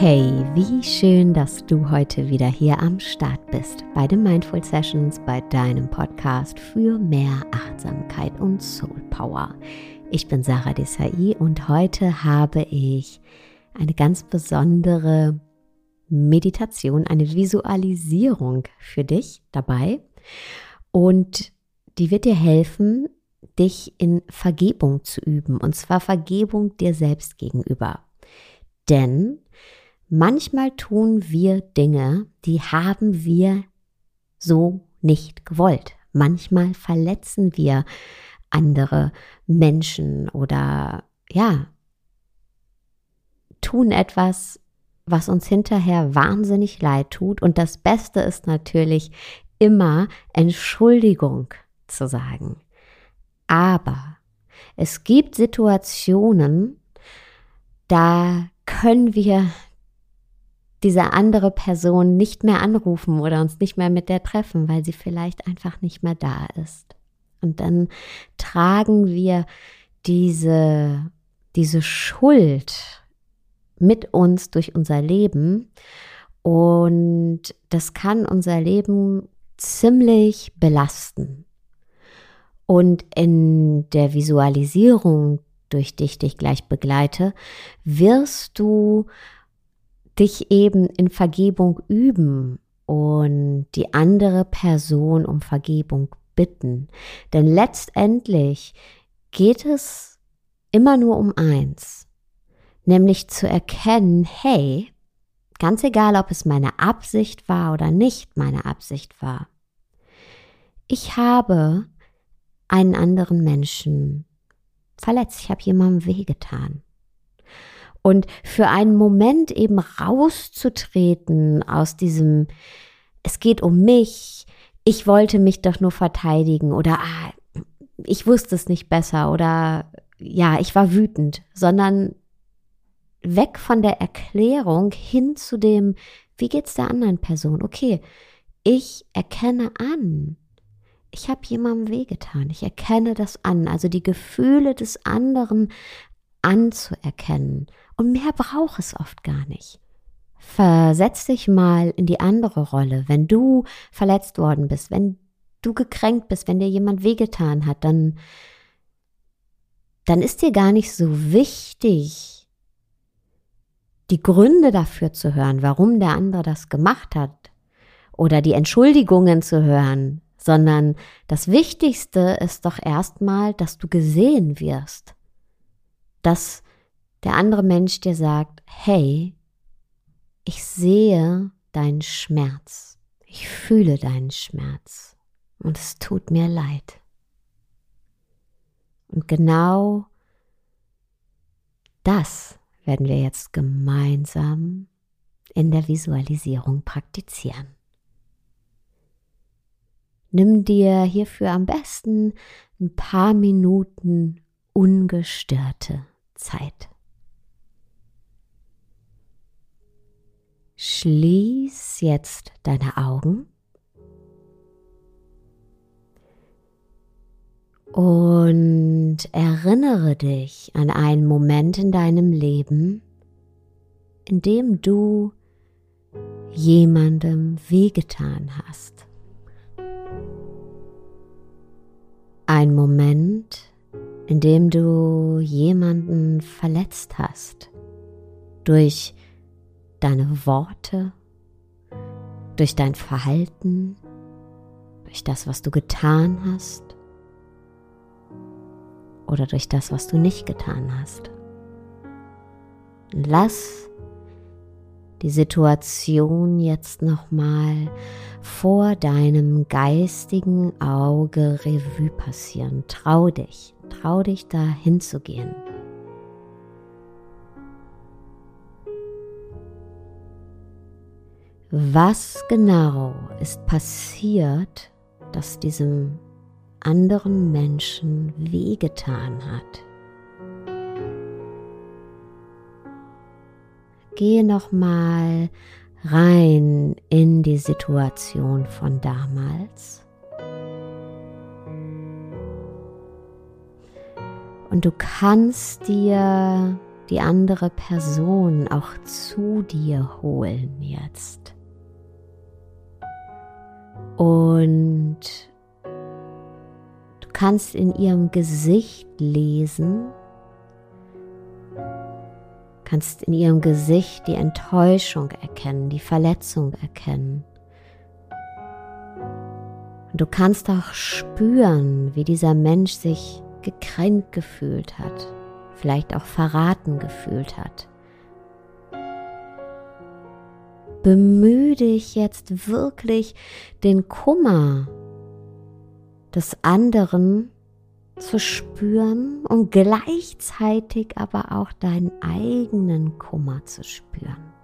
Wie schön, dass du heute wieder hier am Start bist bei den Mindful Sessions, bei deinem Podcast für mehr Achtsamkeit und Soul Power. Ich bin Sarah Desai und heute habe ich eine ganz besondere Meditation, eine Visualisierung für dich dabei. Und die wird dir helfen, dich in Vergebung zu üben. Und zwar Vergebung dir selbst gegenüber. Denn manchmal tun wir Dinge, die haben wir so nicht gewollt. Manchmal verletzen wir andere Menschen oder ja, tun etwas, was uns hinterher wahnsinnig leid tut. Und das Beste ist natürlich immer Entschuldigung zu sagen. Aber es gibt Situationen, da können wir diese andere Person nicht mehr anrufen oder uns nicht mehr mit der treffen, weil sie vielleicht einfach nicht mehr da ist. Und dann tragen wir diese, diese Schuld mit uns durch unser Leben und das kann unser Leben ziemlich belasten. Und in der Visualisierung, durch die ich dich gleich begleite, wirst du dich eben in Vergebung üben und die andere Person um Vergebung bitten. Denn letztendlich geht es immer nur um eins, nämlich zu erkennen, hey, ganz egal, ob es meine Absicht war oder nicht meine Absicht war, ich habe einen anderen Menschen verletzt, ich habe jemandem wehgetan. Und für einen Moment eben rauszutreten aus diesem, es geht um mich, ich wollte mich doch nur verteidigen oder ah, ich wusste es nicht besser oder ja, ich war wütend, sondern weg von der Erklärung hin zu dem, wie geht's der anderen Person? Okay, ich erkenne an, ich habe jemandem wehgetan. Ich erkenne das an, also die Gefühle des anderen anzuerkennen. Und mehr braucht es oft gar nicht. Versetz dich mal in die andere Rolle. Wenn du verletzt worden bist, wenn du gekränkt bist, wenn dir jemand wehgetan hat, dann, dann ist dir gar nicht so wichtig, die Gründe dafür zu hören, warum der andere das gemacht hat oder die Entschuldigungen zu hören, sondern das Wichtigste ist doch erstmal, dass du gesehen wirst, dass der andere Mensch dir sagt, hey, ich sehe deinen Schmerz, ich fühle deinen Schmerz und es tut mir leid. Und genau das werden wir jetzt gemeinsam in der Visualisierung praktizieren. Nimm dir hierfür am besten ein paar Minuten ungestörte Zeit. Schließ jetzt deine Augen und erinnere dich an einen Moment in deinem Leben, in dem du jemandem wehgetan hast. Ein Moment, in dem du jemanden verletzt hast durch deine Worte, durch dein Verhalten, durch das, was du getan hast oder durch das, was du nicht getan hast. Lass die Situation jetzt nochmal vor deinem geistigen Auge Revue passieren. Trau dich, trau dich da hinzugehen. Was genau ist passiert, das diesem anderen Menschen wehgetan hat? gehe noch mal rein in die Situation von damals. Und du kannst dir die andere Person auch zu dir holen jetzt. Und du kannst in ihrem Gesicht lesen, kannst in ihrem Gesicht die Enttäuschung erkennen, die Verletzung erkennen. Und du kannst auch spüren, wie dieser Mensch sich gekränkt gefühlt hat, vielleicht auch verraten gefühlt hat. Bemühe dich jetzt wirklich, den Kummer des anderen zu spüren und gleichzeitig aber auch deinen eigenen Kummer zu spüren.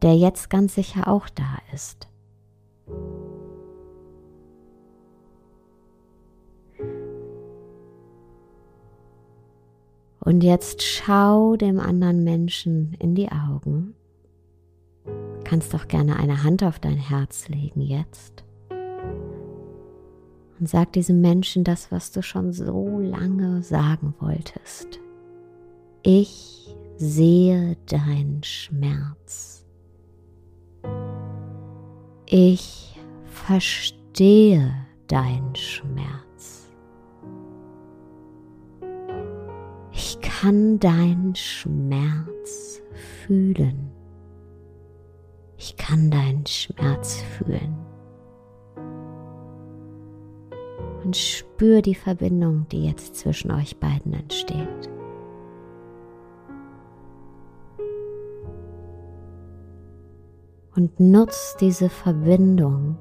Der jetzt ganz sicher auch da ist. Und jetzt schau dem anderen Menschen in die Augen. Kannst auch gerne eine Hand auf dein Herz legen jetzt. Und sag diesem Menschen das, was du schon so lange sagen wolltest. Ich sehe deinen Schmerz. Ich verstehe deinen Schmerz. Kann deinen Schmerz fühlen. Ich kann deinen Schmerz fühlen. Und spür die Verbindung, die jetzt zwischen euch beiden entsteht. Und nutz diese Verbindung,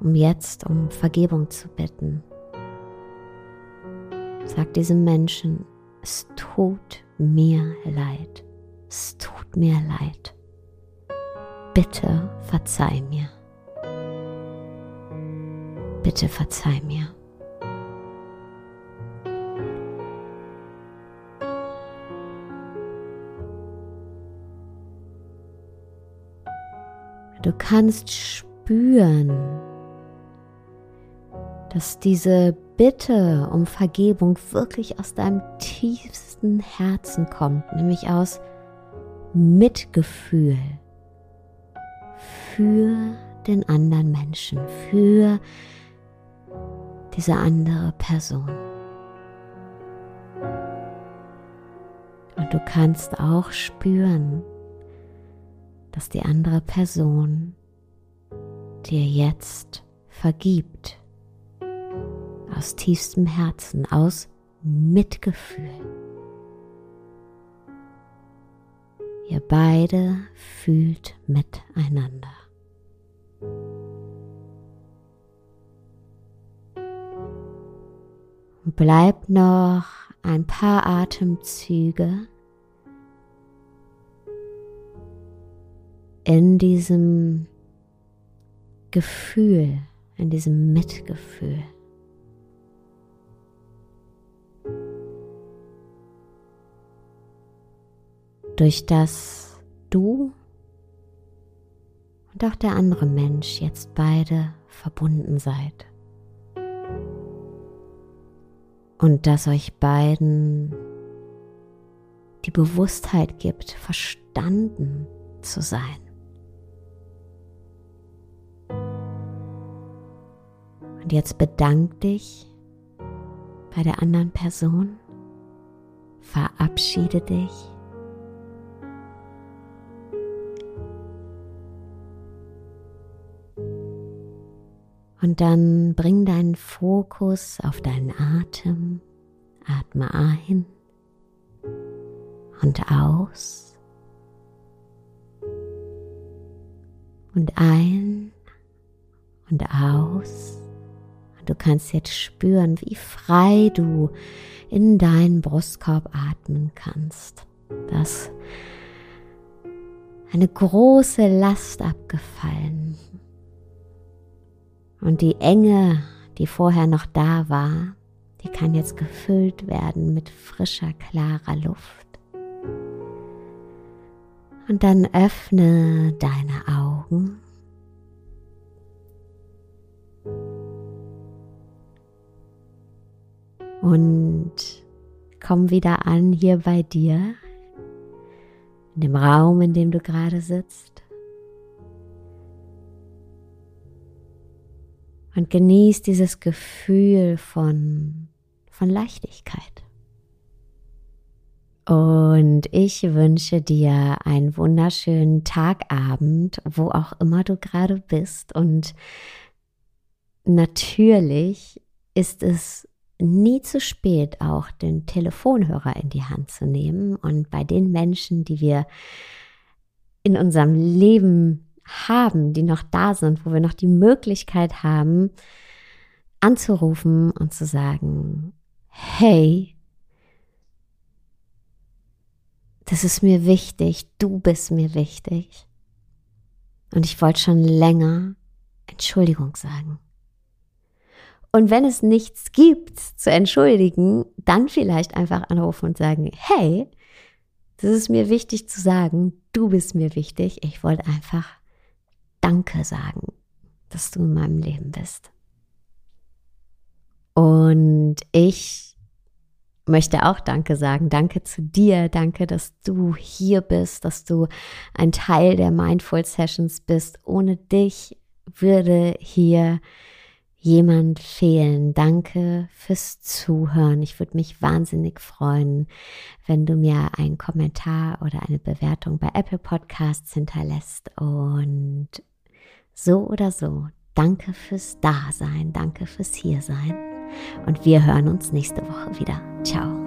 um jetzt um Vergebung zu bitten Sag diesem Menschen, es tut mir leid. Es tut mir leid. Bitte verzeih mir. Bitte verzeih mir. Du kannst spüren, dass diese Bitte um Vergebung wirklich aus deinem tiefsten Herzen kommt, nämlich aus Mitgefühl für den anderen Menschen, für diese andere Person. Und du kannst auch spüren, dass die andere Person dir jetzt vergibt aus tiefstem Herzen, aus Mitgefühl. Ihr beide fühlt miteinander. Bleibt noch ein paar Atemzüge in diesem Gefühl, in diesem Mitgefühl. Durch das du und auch der andere Mensch jetzt beide verbunden seid. Und dass euch beiden die Bewusstheit gibt, verstanden zu sein. Und jetzt bedank dich bei der anderen Person, verabschiede dich Und dann bring deinen Fokus auf deinen Atem. Atme ein und aus. Und ein und aus. Und du kannst jetzt spüren, wie frei du in deinen Brustkorb atmen kannst. Dass eine große Last abgefallen und die Enge, die vorher noch da war, die kann jetzt gefüllt werden mit frischer, klarer Luft. Und dann öffne deine Augen. Und komm wieder an hier bei dir, in dem Raum, in dem du gerade sitzt. Und genieß dieses Gefühl von, von Leichtigkeit. Und ich wünsche dir einen wunderschönen Tagabend, wo auch immer du gerade bist. Und natürlich ist es nie zu spät, auch den Telefonhörer in die Hand zu nehmen und bei den Menschen, die wir in unserem Leben haben, die noch da sind, wo wir noch die Möglichkeit haben, anzurufen und zu sagen, hey, das ist mir wichtig, du bist mir wichtig. Und ich wollte schon länger Entschuldigung sagen. Und wenn es nichts gibt zu entschuldigen, dann vielleicht einfach anrufen und sagen, hey, das ist mir wichtig zu sagen, du bist mir wichtig, ich wollte einfach Danke sagen, dass du in meinem Leben bist. Und ich möchte auch Danke sagen. Danke zu dir. Danke, dass du hier bist, dass du ein Teil der Mindful Sessions bist. Ohne dich würde hier jemand fehlen. Danke fürs Zuhören. Ich würde mich wahnsinnig freuen, wenn du mir einen Kommentar oder eine Bewertung bei Apple Podcasts hinterlässt. Und so oder so, danke fürs Dasein, danke fürs Hiersein. Und wir hören uns nächste Woche wieder. Ciao.